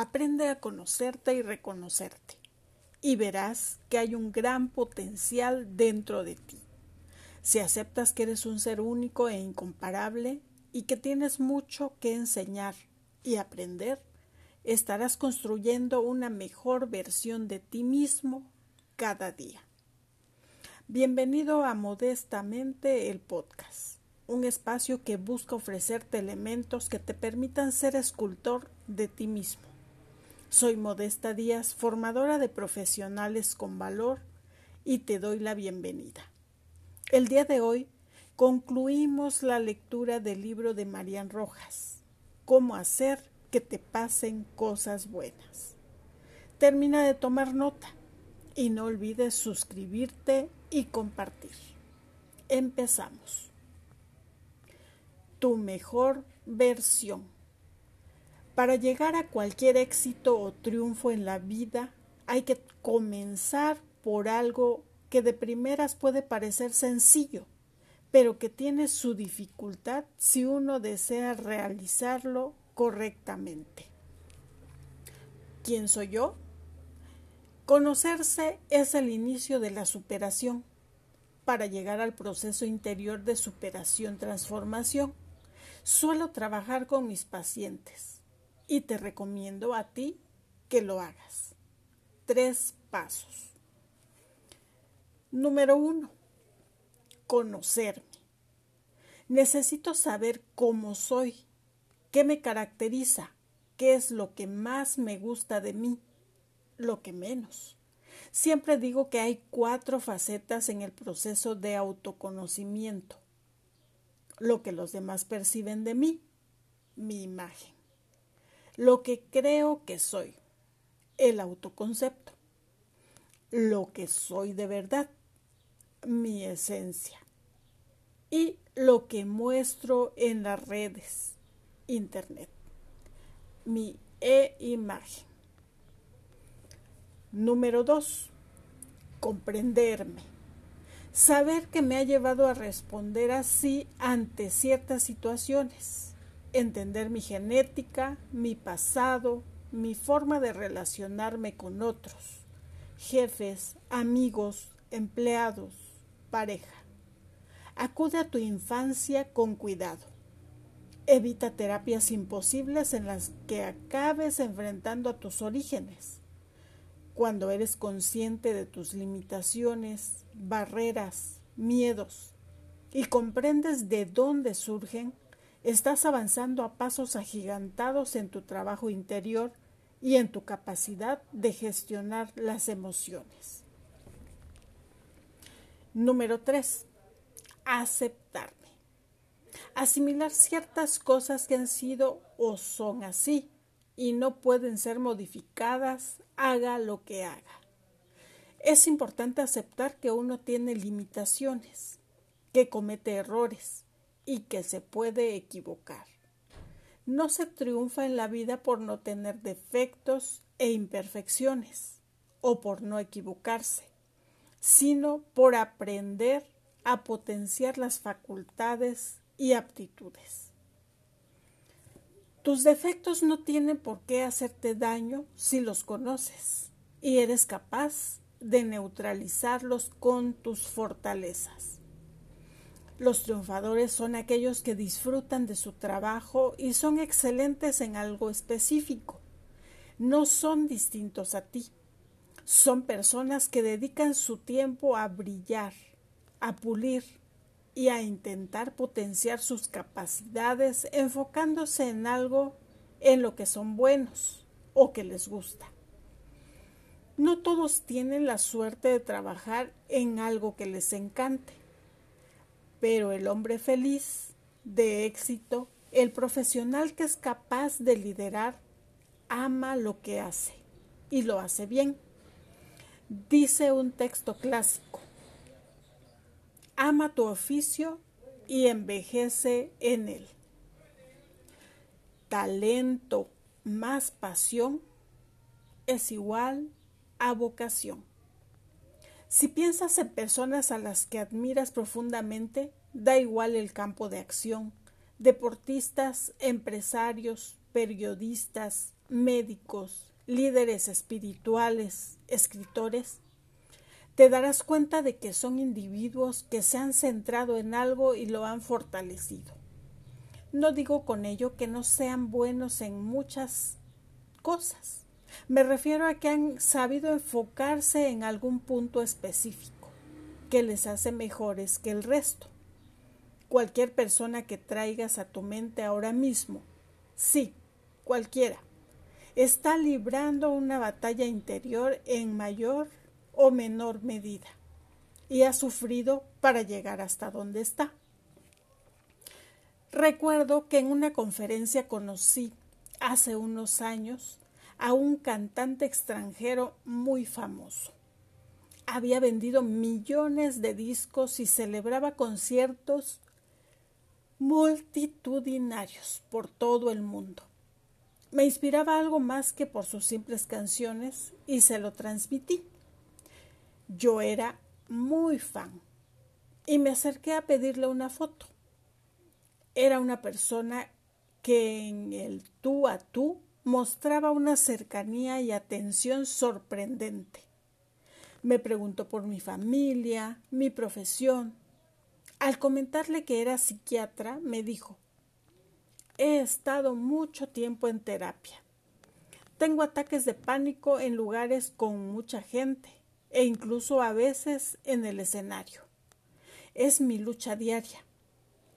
Aprende a conocerte y reconocerte y verás que hay un gran potencial dentro de ti. Si aceptas que eres un ser único e incomparable y que tienes mucho que enseñar y aprender, estarás construyendo una mejor versión de ti mismo cada día. Bienvenido a Modestamente el podcast, un espacio que busca ofrecerte elementos que te permitan ser escultor de ti mismo. Soy Modesta Díaz, formadora de profesionales con valor, y te doy la bienvenida. El día de hoy concluimos la lectura del libro de Marian Rojas, Cómo hacer que te pasen cosas buenas. Termina de tomar nota y no olvides suscribirte y compartir. Empezamos. Tu mejor versión. Para llegar a cualquier éxito o triunfo en la vida hay que comenzar por algo que de primeras puede parecer sencillo, pero que tiene su dificultad si uno desea realizarlo correctamente. ¿Quién soy yo? Conocerse es el inicio de la superación para llegar al proceso interior de superación-transformación. Suelo trabajar con mis pacientes y te recomiendo a ti que lo hagas. Tres pasos. Número uno, conocerme. Necesito saber cómo soy ¿Qué me caracteriza? ¿Qué es lo que más me gusta de mí? Lo que menos. Siempre digo que hay cuatro facetas en el proceso de autoconocimiento. Lo que los demás perciben de mí, mi imagen. Lo que creo que soy, el autoconcepto. Lo que soy de verdad, mi esencia. Y lo que muestro en las redes, Internet. Mi e-imagen. Número 2. Comprenderme. Saber que me ha llevado a responder así ante ciertas situaciones. Entender mi genética, mi pasado, mi forma de relacionarme con otros, jefes, amigos, empleados, pareja. Acude a tu infancia con cuidado. Evita terapias imposibles en las que acabes enfrentando a tus orígenes. Cuando eres consciente de tus limitaciones, barreras, miedos y comprendes de dónde surgen, estás avanzando a pasos agigantados en tu trabajo interior y en tu capacidad de gestionar las emociones. Número 3. Aceptar asimilar ciertas cosas que han sido o son así y no pueden ser modificadas, haga lo que haga. Es importante aceptar que uno tiene limitaciones, que comete errores y que se puede equivocar. No se triunfa en la vida por no tener defectos e imperfecciones o por no equivocarse, sino por aprender a potenciar las facultades y aptitudes. Tus defectos no tienen por qué hacerte daño si los conoces y eres capaz de neutralizarlos con tus fortalezas. Los triunfadores son aquellos que disfrutan de su trabajo y son excelentes en algo específico. No son distintos a ti. Son personas que dedican su tiempo a brillar, a pulir, y a intentar potenciar sus capacidades enfocándose en algo en lo que son buenos o que les gusta. No todos tienen la suerte de trabajar en algo que les encante, pero el hombre feliz, de éxito, el profesional que es capaz de liderar, ama lo que hace y lo hace bien. Dice un texto clásico, ama tu oficio y envejece en él. Talento más pasión es igual a vocación. Si piensas en personas a las que admiras profundamente, da igual el campo de acción, deportistas, empresarios, periodistas, médicos, líderes espirituales, escritores, te darás cuenta de que son individuos que se han centrado en algo y lo han fortalecido. No digo con ello que no sean buenos en muchas cosas. Me refiero a que han sabido enfocarse en algún punto específico que les hace mejores que el resto. Cualquier persona que traigas a tu mente ahora mismo, sí, cualquiera, está librando una batalla interior en mayor o menor medida y ha sufrido para llegar hasta donde está. Recuerdo que en una conferencia conocí hace unos años a un cantante extranjero muy famoso. Había vendido millones de discos y celebraba conciertos multitudinarios por todo el mundo. Me inspiraba algo más que por sus simples canciones y se lo transmití. Yo era muy fan y me acerqué a pedirle una foto. Era una persona que en el tú a tú mostraba una cercanía y atención sorprendente. Me preguntó por mi familia, mi profesión. Al comentarle que era psiquiatra, me dijo He estado mucho tiempo en terapia. Tengo ataques de pánico en lugares con mucha gente e incluso a veces en el escenario. Es mi lucha diaria.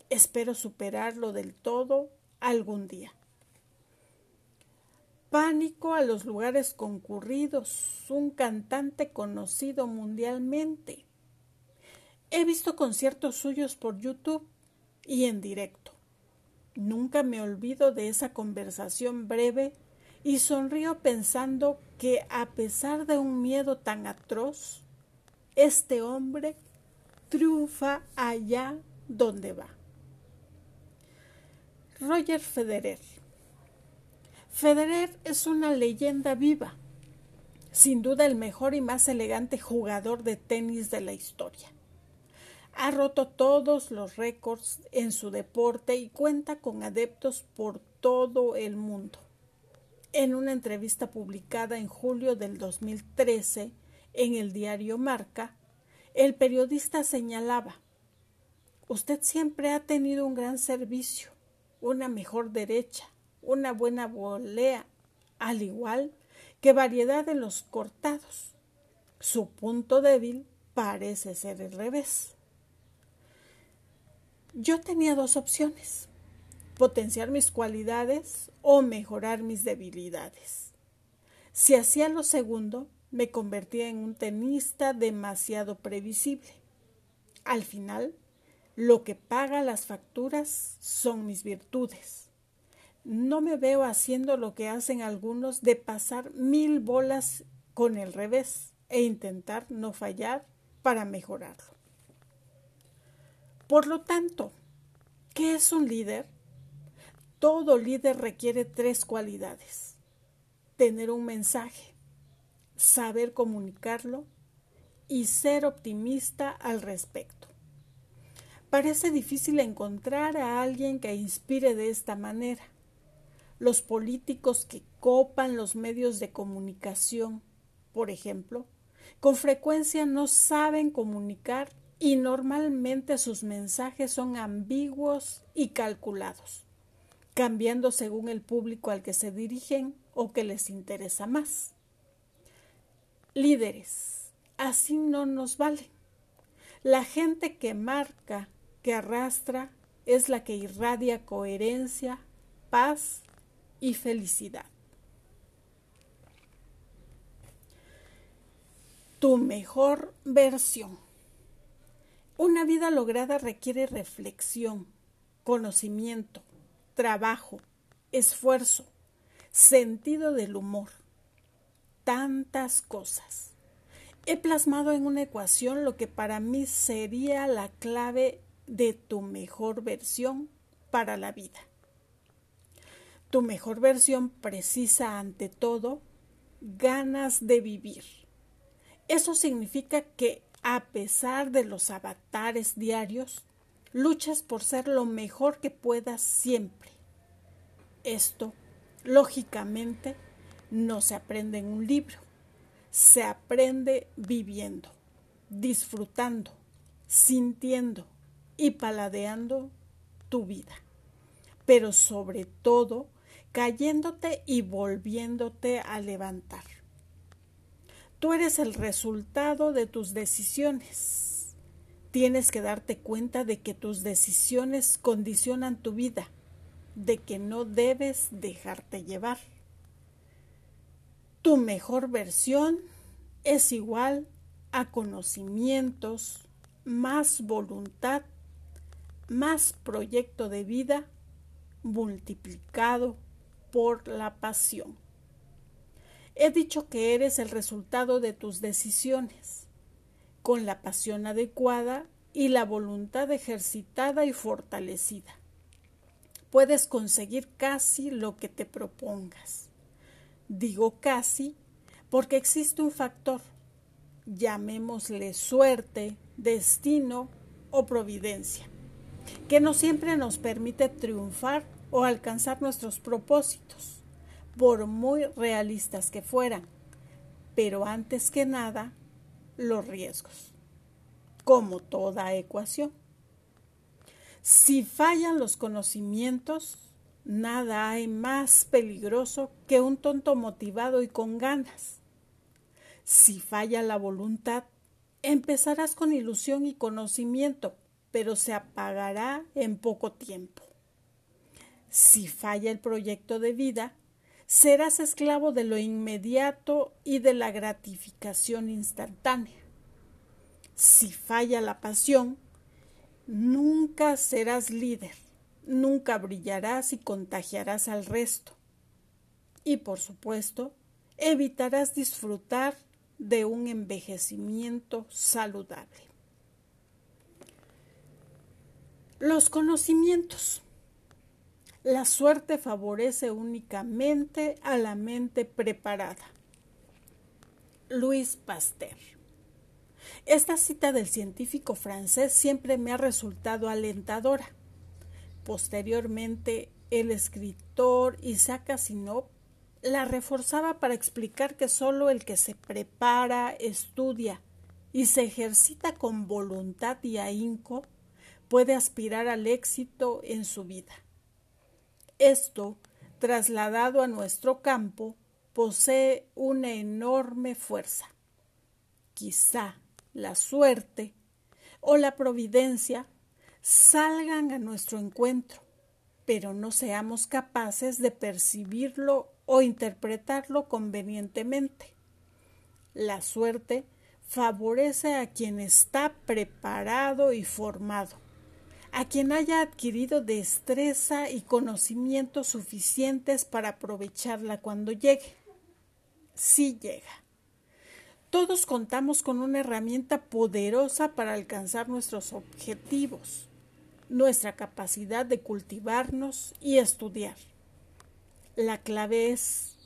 Espero superarlo del todo algún día. Pánico a los lugares concurridos, un cantante conocido mundialmente. He visto conciertos suyos por YouTube y en directo. Nunca me olvido de esa conversación breve y sonrío pensando que a pesar de un miedo tan atroz, este hombre triunfa allá donde va. Roger Federer. Federer es una leyenda viva, sin duda el mejor y más elegante jugador de tenis de la historia. Ha roto todos los récords en su deporte y cuenta con adeptos por todo el mundo. En una entrevista publicada en julio del 2013 en el diario Marca, el periodista señalaba Usted siempre ha tenido un gran servicio, una mejor derecha, una buena volea, al igual que variedad en los cortados. Su punto débil parece ser el revés. Yo tenía dos opciones, potenciar mis cualidades o mejorar mis debilidades. Si hacía lo segundo, me convertía en un tenista demasiado previsible. Al final, lo que paga las facturas son mis virtudes. No me veo haciendo lo que hacen algunos de pasar mil bolas con el revés e intentar no fallar para mejorarlo. Por lo tanto, ¿qué es un líder? Todo líder requiere tres cualidades. Tener un mensaje, saber comunicarlo y ser optimista al respecto. Parece difícil encontrar a alguien que inspire de esta manera. Los políticos que copan los medios de comunicación, por ejemplo, con frecuencia no saben comunicar y normalmente sus mensajes son ambiguos y calculados, cambiando según el público al que se dirigen o que les interesa más. Líderes, así no nos vale. La gente que marca, que arrastra, es la que irradia coherencia, paz y felicidad. Tu mejor versión. Una vida lograda requiere reflexión, conocimiento, trabajo, esfuerzo, sentido del humor, tantas cosas. He plasmado en una ecuación lo que para mí sería la clave de tu mejor versión para la vida. Tu mejor versión precisa ante todo ganas de vivir. Eso significa que a pesar de los avatares diarios, luchas por ser lo mejor que puedas siempre. Esto Lógicamente, no se aprende en un libro, se aprende viviendo, disfrutando, sintiendo y paladeando tu vida, pero sobre todo cayéndote y volviéndote a levantar. Tú eres el resultado de tus decisiones. Tienes que darte cuenta de que tus decisiones condicionan tu vida, de que no debes dejarte llevar. Tu mejor versión es igual a conocimientos, más voluntad, más proyecto de vida multiplicado por la pasión. He dicho que eres el resultado de tus decisiones, con la pasión adecuada y la voluntad ejercitada y fortalecida. Puedes conseguir casi lo que te propongas. Digo casi porque existe un factor, llamémosle suerte, destino o providencia, que no siempre nos permite triunfar o alcanzar nuestros propósitos por muy realistas que fueran, pero antes que nada, los riesgos, como toda ecuación. Si fallan los conocimientos, nada hay más peligroso que un tonto motivado y con ganas. Si falla la voluntad, empezarás con ilusión y conocimiento, pero se apagará en poco tiempo. Si falla el proyecto de vida, serás esclavo de lo inmediato y de la gratificación instantánea. Si falla la pasión, nunca serás líder, nunca brillarás y contagiarás al resto. Y por supuesto, evitarás disfrutar de un envejecimiento saludable. Los conocimientos. La suerte favorece únicamente a la mente preparada. Luis Pasteur. Esta cita del científico francés siempre me ha resultado alentadora. Posteriormente, el escritor Isaac Asimov la reforzaba para explicar que solo el que se prepara, estudia y se ejercita con voluntad y ahínco puede aspirar al éxito en su vida. Esto, trasladado a nuestro campo, posee una enorme fuerza. Quizá la suerte o la providencia salgan a nuestro encuentro, pero no seamos capaces de percibirlo o interpretarlo convenientemente. La suerte favorece a quien está preparado y formado a quien haya adquirido destreza y conocimientos suficientes para aprovecharla cuando llegue. Sí llega. Todos contamos con una herramienta poderosa para alcanzar nuestros objetivos, nuestra capacidad de cultivarnos y estudiar. La clave es,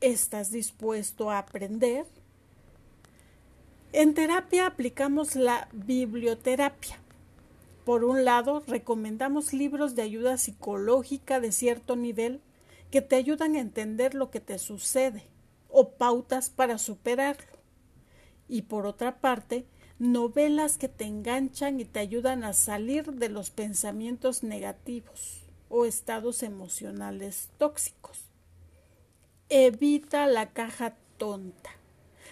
¿estás dispuesto a aprender? En terapia aplicamos la biblioterapia por un lado, recomendamos libros de ayuda psicológica de cierto nivel que te ayudan a entender lo que te sucede o pautas para superarlo. Y por otra parte, novelas que te enganchan y te ayudan a salir de los pensamientos negativos o estados emocionales tóxicos. Evita la caja tonta,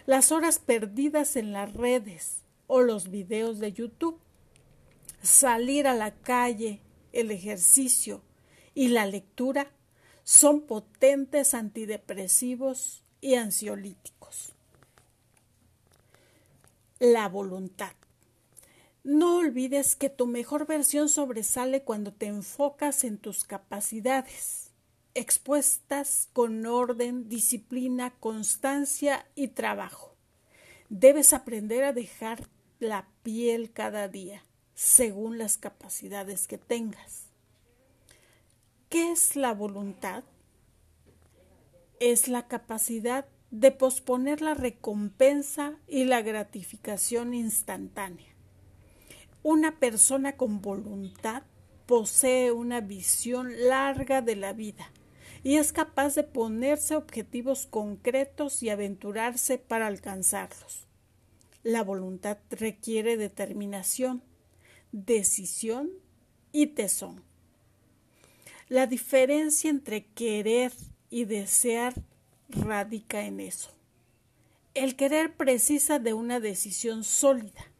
las horas perdidas en las redes o los videos de YouTube salir a la calle, el ejercicio y la lectura son potentes antidepresivos y ansiolíticos. La voluntad. No olvides que tu mejor versión sobresale cuando te enfocas en tus capacidades, expuestas con orden, disciplina, constancia y trabajo. Debes aprender a dejar la piel cada día según las capacidades que tengas. ¿Qué es la voluntad? Es la capacidad de posponer la recompensa y la gratificación instantánea. Una persona con voluntad posee una visión larga de la vida y es capaz de ponerse objetivos concretos y aventurarse para alcanzarlos. La voluntad requiere determinación, decisión y tesón. La diferencia entre querer y desear radica en eso. El querer precisa de una decisión sólida.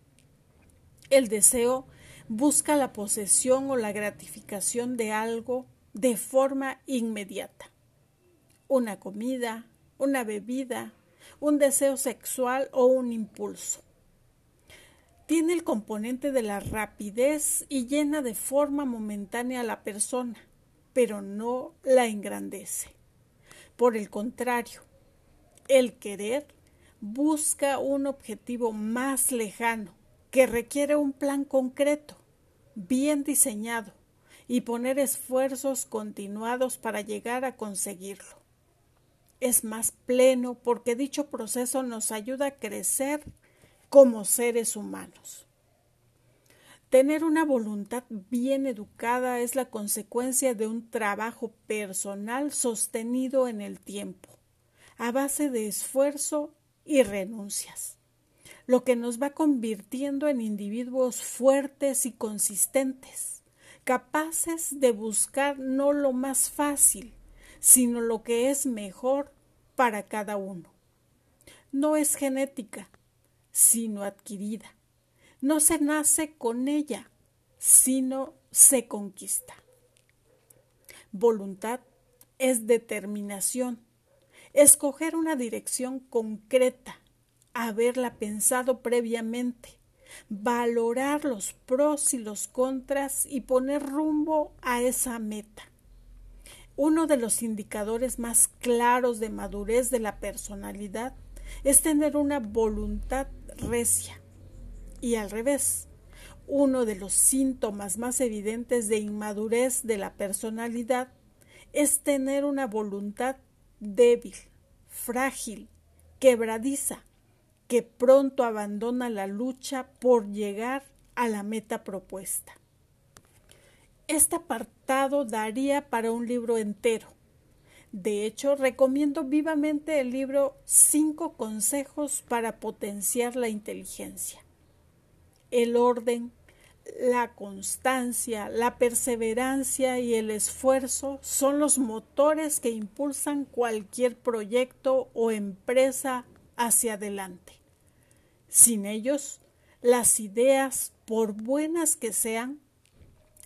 El deseo busca la posesión o la gratificación de algo de forma inmediata. Una comida, una bebida, un deseo sexual o un impulso. Tiene el componente de la rapidez y llena de forma momentánea a la persona, pero no la engrandece. Por el contrario, el querer busca un objetivo más lejano que requiere un plan concreto, bien diseñado, y poner esfuerzos continuados para llegar a conseguirlo. Es más pleno porque dicho proceso nos ayuda a crecer como seres humanos. Tener una voluntad bien educada es la consecuencia de un trabajo personal sostenido en el tiempo, a base de esfuerzo y renuncias, lo que nos va convirtiendo en individuos fuertes y consistentes, capaces de buscar no lo más fácil, sino lo que es mejor para cada uno. No es genética, sino adquirida. No se nace con ella, sino se conquista. Voluntad es determinación, escoger una dirección concreta, haberla pensado previamente, valorar los pros y los contras y poner rumbo a esa meta. Uno de los indicadores más claros de madurez de la personalidad es tener una voluntad recia. Y al revés, uno de los síntomas más evidentes de inmadurez de la personalidad es tener una voluntad débil, frágil, quebradiza, que pronto abandona la lucha por llegar a la meta propuesta. Este apartado daría para un libro entero. De hecho, recomiendo vivamente el libro Cinco consejos para potenciar la inteligencia. El orden, la constancia, la perseverancia y el esfuerzo son los motores que impulsan cualquier proyecto o empresa hacia adelante. Sin ellos, las ideas, por buenas que sean,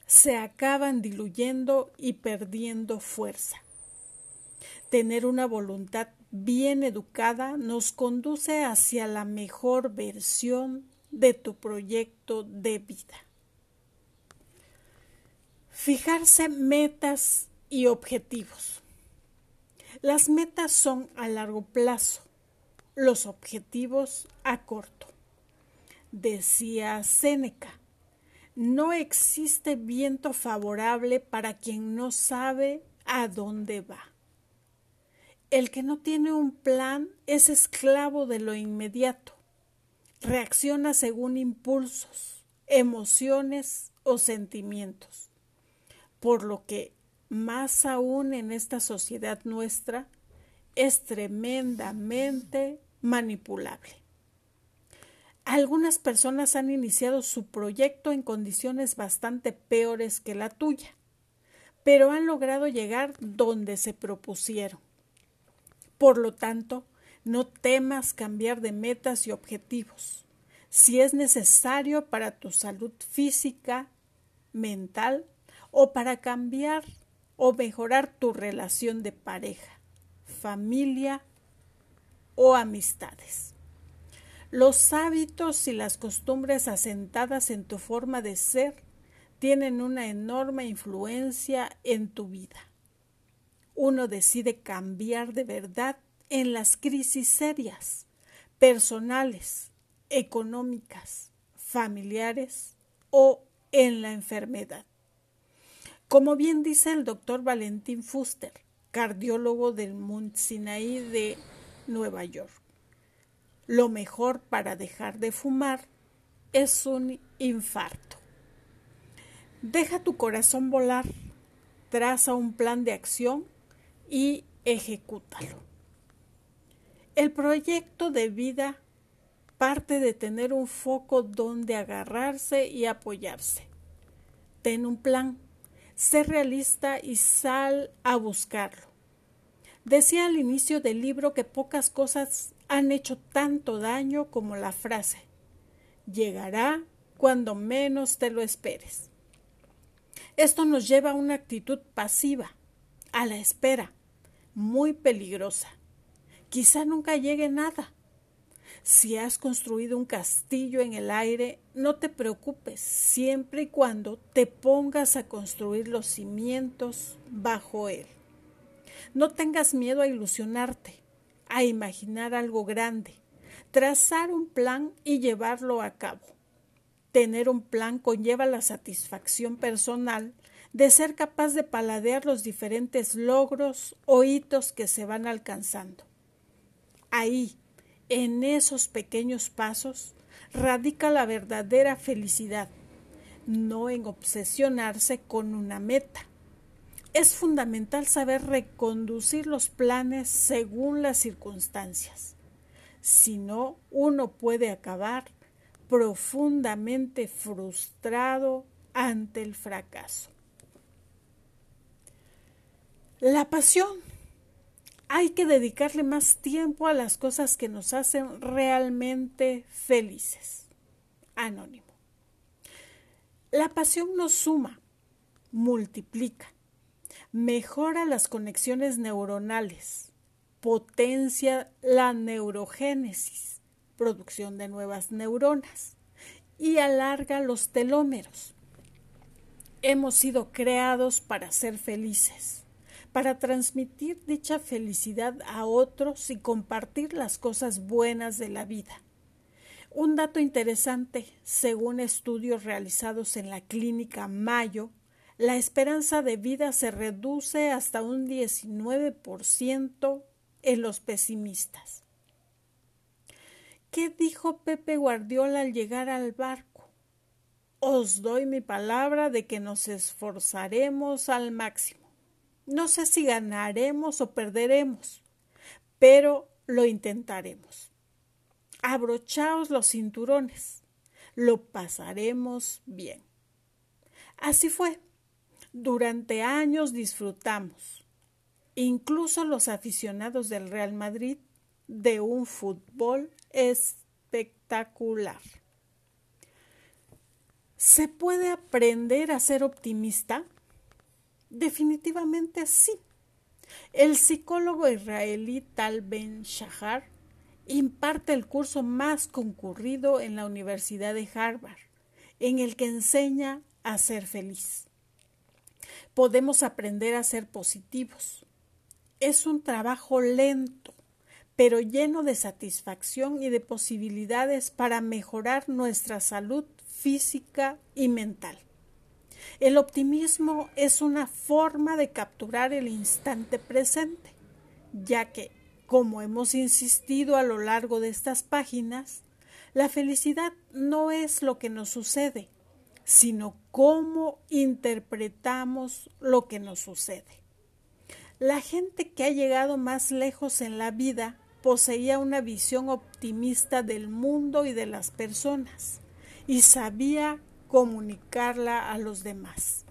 se acaban diluyendo y perdiendo fuerza. Tener una voluntad bien educada nos conduce hacia la mejor versión de tu proyecto de vida. Fijarse metas y objetivos. Las metas son a largo plazo, los objetivos a corto. Decía Séneca, no existe viento favorable para quien no sabe a dónde va. El que no tiene un plan es esclavo de lo inmediato. Reacciona según impulsos, emociones o sentimientos por lo que más aún en esta sociedad nuestra es tremendamente manipulable. Algunas personas han iniciado su proyecto en condiciones bastante peores que la tuya, pero han logrado llegar donde se propusieron. Por lo tanto, no temas cambiar de metas y objetivos. Si es necesario para tu salud física, mental o para cambiar o mejorar tu relación de pareja, familia o amistades. Los hábitos y las costumbres asentadas en tu forma de ser tienen una enorme influencia en tu vida. Uno decide cambiar de verdad en las crisis serias, personales, económicas, familiares o en la enfermedad. Como bien dice el doctor Valentín Fuster, cardiólogo del Mount Sinai de Nueva York, lo mejor para dejar de fumar es un infarto. Deja tu corazón volar, traza un plan de acción y ejecútalo. El proyecto de vida parte de tener un foco donde agarrarse y apoyarse. Ten un plan, sé realista y sal a buscarlo. Decía al inicio del libro que pocas cosas han hecho tanto daño como la frase llegará cuando menos te lo esperes. Esto nos lleva a una actitud pasiva, a la espera, muy peligrosa. Quizá nunca llegue nada. Si has construido un castillo en el aire, no te preocupes siempre y cuando te pongas a construir los cimientos bajo él. No tengas miedo a ilusionarte, a imaginar algo grande, trazar un plan y llevarlo a cabo. Tener un plan conlleva la satisfacción personal de ser capaz de paladear los diferentes logros o hitos que se van alcanzando. Ahí, en esos pequeños pasos, radica la verdadera felicidad, no en obsesionarse con una meta. Es fundamental saber reconducir los planes según las circunstancias. Si no, uno puede acabar profundamente frustrado ante el fracaso. La pasión. Hay que dedicarle más tiempo a las cosas que nos hacen realmente felices. Anónimo. La pasión nos suma, multiplica, mejora las conexiones neuronales, potencia la neurogénesis, producción de nuevas neuronas, y alarga los telómeros. Hemos sido creados para ser felices para transmitir dicha felicidad a otros y compartir las cosas buenas de la vida. Un dato interesante, según estudios realizados en la clínica Mayo, la esperanza de vida se reduce hasta un 19% en los pesimistas. ¿Qué dijo Pepe Guardiola al llegar al barco? Os doy mi palabra de que nos esforzaremos al máximo. No sé si ganaremos o perderemos, pero lo intentaremos. Abrochaos los cinturones, lo pasaremos bien. Así fue. Durante años disfrutamos, incluso los aficionados del Real Madrid, de un fútbol espectacular. ¿Se puede aprender a ser optimista? Definitivamente sí. El psicólogo israelí Tal Ben Shahar imparte el curso más concurrido en la Universidad de Harvard, en el que enseña a ser feliz. Podemos aprender a ser positivos. Es un trabajo lento, pero lleno de satisfacción y de posibilidades para mejorar nuestra salud física y mental. El optimismo es una forma de capturar el instante presente, ya que, como hemos insistido a lo largo de estas páginas, la felicidad no es lo que nos sucede, sino cómo interpretamos lo que nos sucede. La gente que ha llegado más lejos en la vida poseía una visión optimista del mundo y de las personas y sabía comunicarla a los demás.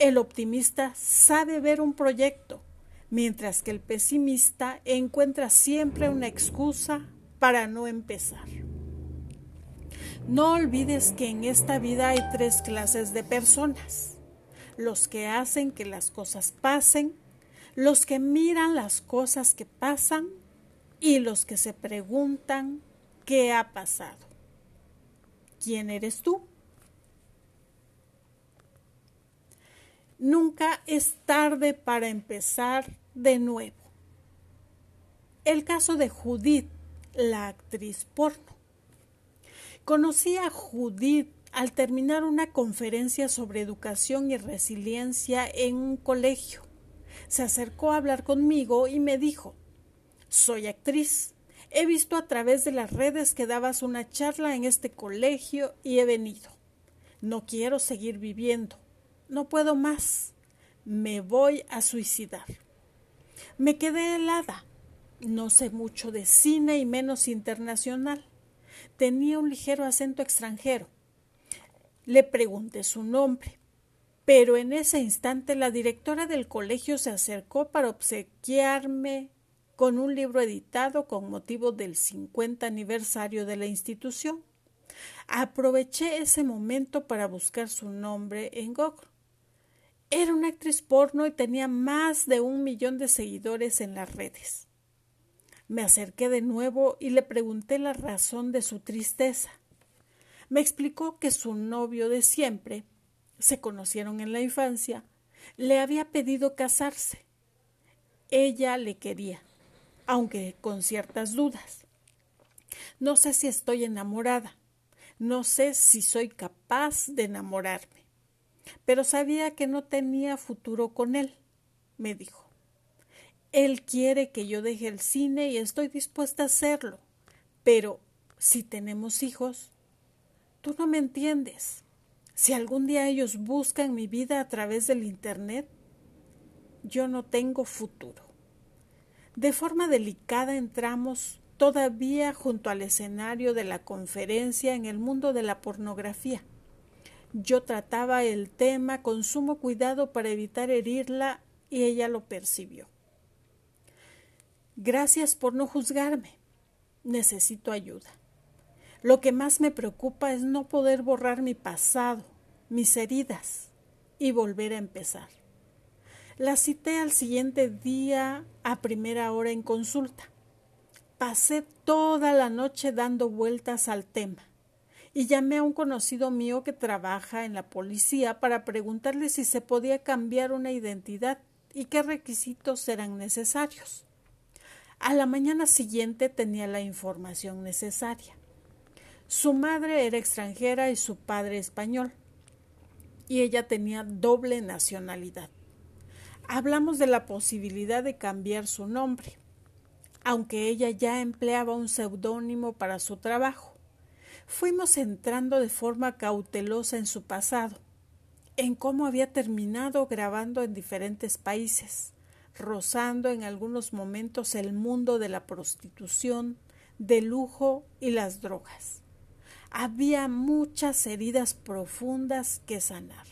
El optimista sabe ver un proyecto, mientras que el pesimista encuentra siempre una excusa para no empezar. No olvides que en esta vida hay tres clases de personas. Los que hacen que las cosas pasen, los que miran las cosas que pasan y los que se preguntan qué ha pasado. ¿Quién eres tú? Nunca es tarde para empezar de nuevo. El caso de Judith, la actriz porno. Conocí a Judith al terminar una conferencia sobre educación y resiliencia en un colegio. Se acercó a hablar conmigo y me dijo Soy actriz. He visto a través de las redes que dabas una charla en este colegio y he venido. No quiero seguir viviendo no puedo más, me voy a suicidar. Me quedé helada. No sé mucho de cine y menos internacional. Tenía un ligero acento extranjero. Le pregunté su nombre, pero en ese instante la directora del colegio se acercó para obsequiarme con un libro editado con motivo del 50 aniversario de la institución. Aproveché ese momento para buscar su nombre en Google. Era una actriz porno y tenía más de un millón de seguidores en las redes. Me acerqué de nuevo y le pregunté la razón de su tristeza. Me explicó que su novio de siempre, se conocieron en la infancia, le había pedido casarse. Ella le quería, aunque con ciertas dudas. No sé si estoy enamorada, no sé si soy capaz de enamorarme, pero sabía que no tenía futuro con él, me dijo. Él quiere que yo deje el cine y estoy dispuesta a hacerlo. Pero si tenemos hijos, tú no me entiendes. Si algún día ellos buscan mi vida a través del Internet, yo no tengo futuro. De forma delicada entramos todavía junto al escenario de la conferencia en el mundo de la pornografía. Yo trataba el tema con sumo cuidado para evitar herirla y ella lo percibió. Gracias por no juzgarme. Necesito ayuda. Lo que más me preocupa es no poder borrar mi pasado, mis heridas y volver a empezar. La cité al siguiente día a primera hora en consulta. Pasé toda la noche dando vueltas al tema y llamé a un conocido mío que trabaja en la policía para preguntarle si se podía cambiar una identidad y qué requisitos eran necesarios. A la mañana siguiente tenía la información necesaria. Su madre era extranjera y su padre español, y ella tenía doble nacionalidad. Hablamos de la posibilidad de cambiar su nombre, aunque ella ya empleaba un seudónimo para su trabajo. Fuimos entrando de forma cautelosa en su pasado, en cómo había terminado grabando en diferentes países, rozando en algunos momentos el mundo de la prostitución, de lujo y las drogas. Había muchas heridas profundas que sanar.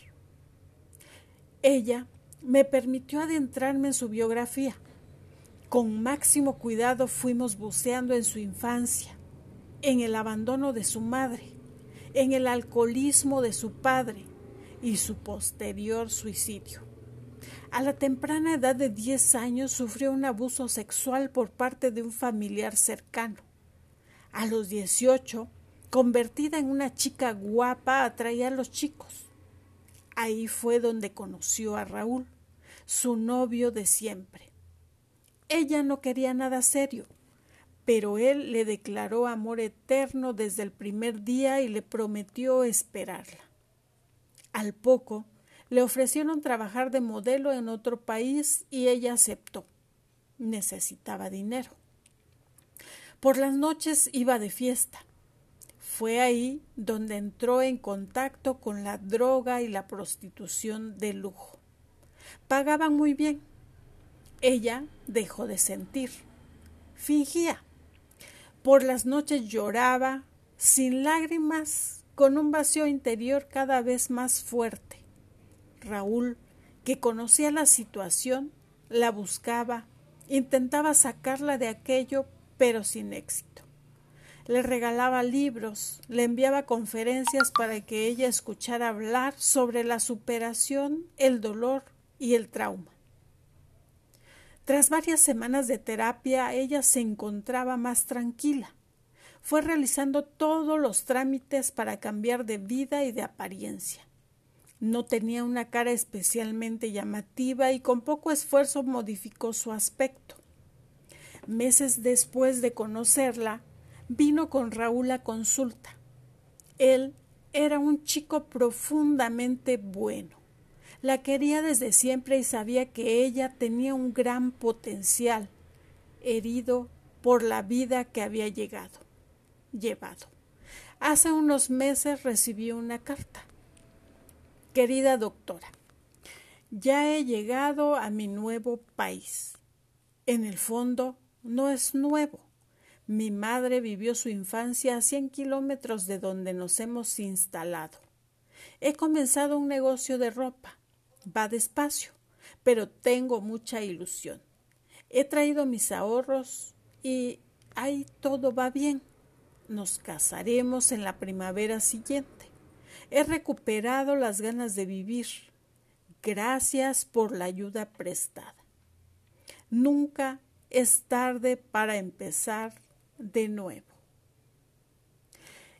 Ella me permitió adentrarme en su biografía. Con máximo cuidado fuimos buceando en su infancia, en el abandono de su madre, en el alcoholismo de su padre y su posterior suicidio. A la temprana edad de 10 años sufrió un abuso sexual por parte de un familiar cercano. A los 18, convertida en una chica guapa, atraía a los chicos. Ahí fue donde conoció a Raúl, su novio de siempre. Ella no quería nada serio, pero él le declaró amor eterno desde el primer día y le prometió esperarla. Al poco, le ofrecieron trabajar de modelo en otro país y ella aceptó. Necesitaba dinero. Por las noches iba de fiesta. Fue ahí donde entró en contacto con la droga y la prostitución de lujo. Pagaban muy bien. Ella dejó de sentir. Fingía. Por las noches lloraba, sin lágrimas, con un vacío interior cada vez más fuerte. Raúl, que conocía la situación, la buscaba, intentaba sacarla de aquello, pero sin éxito. Le regalaba libros, le enviaba conferencias para que ella escuchara hablar sobre la superación, el dolor y el trauma. Tras varias semanas de terapia, ella se encontraba más tranquila. Fue realizando todos los trámites para cambiar de vida y de apariencia. No tenía una cara especialmente llamativa y con poco esfuerzo modificó su aspecto. Meses después de conocerla, vino con Raúl a consulta. Él era un chico profundamente bueno. La quería desde siempre y sabía que ella tenía un gran potencial, herido por la vida que había llegado, llevado. Hace unos meses recibió una carta. Querida doctora, ya he llegado a mi nuevo país. En el fondo, no es nuevo. Mi madre vivió su infancia a 100 kilómetros de donde nos hemos instalado. He comenzado un negocio de ropa. Va despacio, pero tengo mucha ilusión. He traído mis ahorros y ahí todo va bien. Nos casaremos en la primavera siguiente. He recuperado las ganas de vivir. Gracias por la ayuda prestada. Nunca es tarde para empezar de nuevo.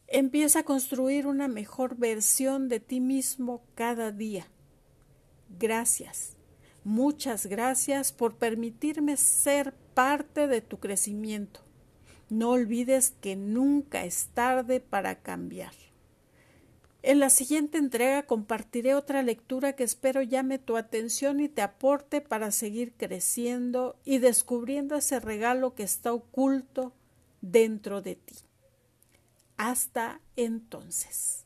Empieza a construir una mejor versión de ti mismo cada día. Gracias, muchas gracias por permitirme ser parte de tu crecimiento. No olvides que nunca es tarde para cambiar. En la siguiente entrega compartiré otra lectura que espero llame tu atención y te aporte para seguir creciendo y descubriendo ese regalo que está oculto dentro de ti. Hasta entonces.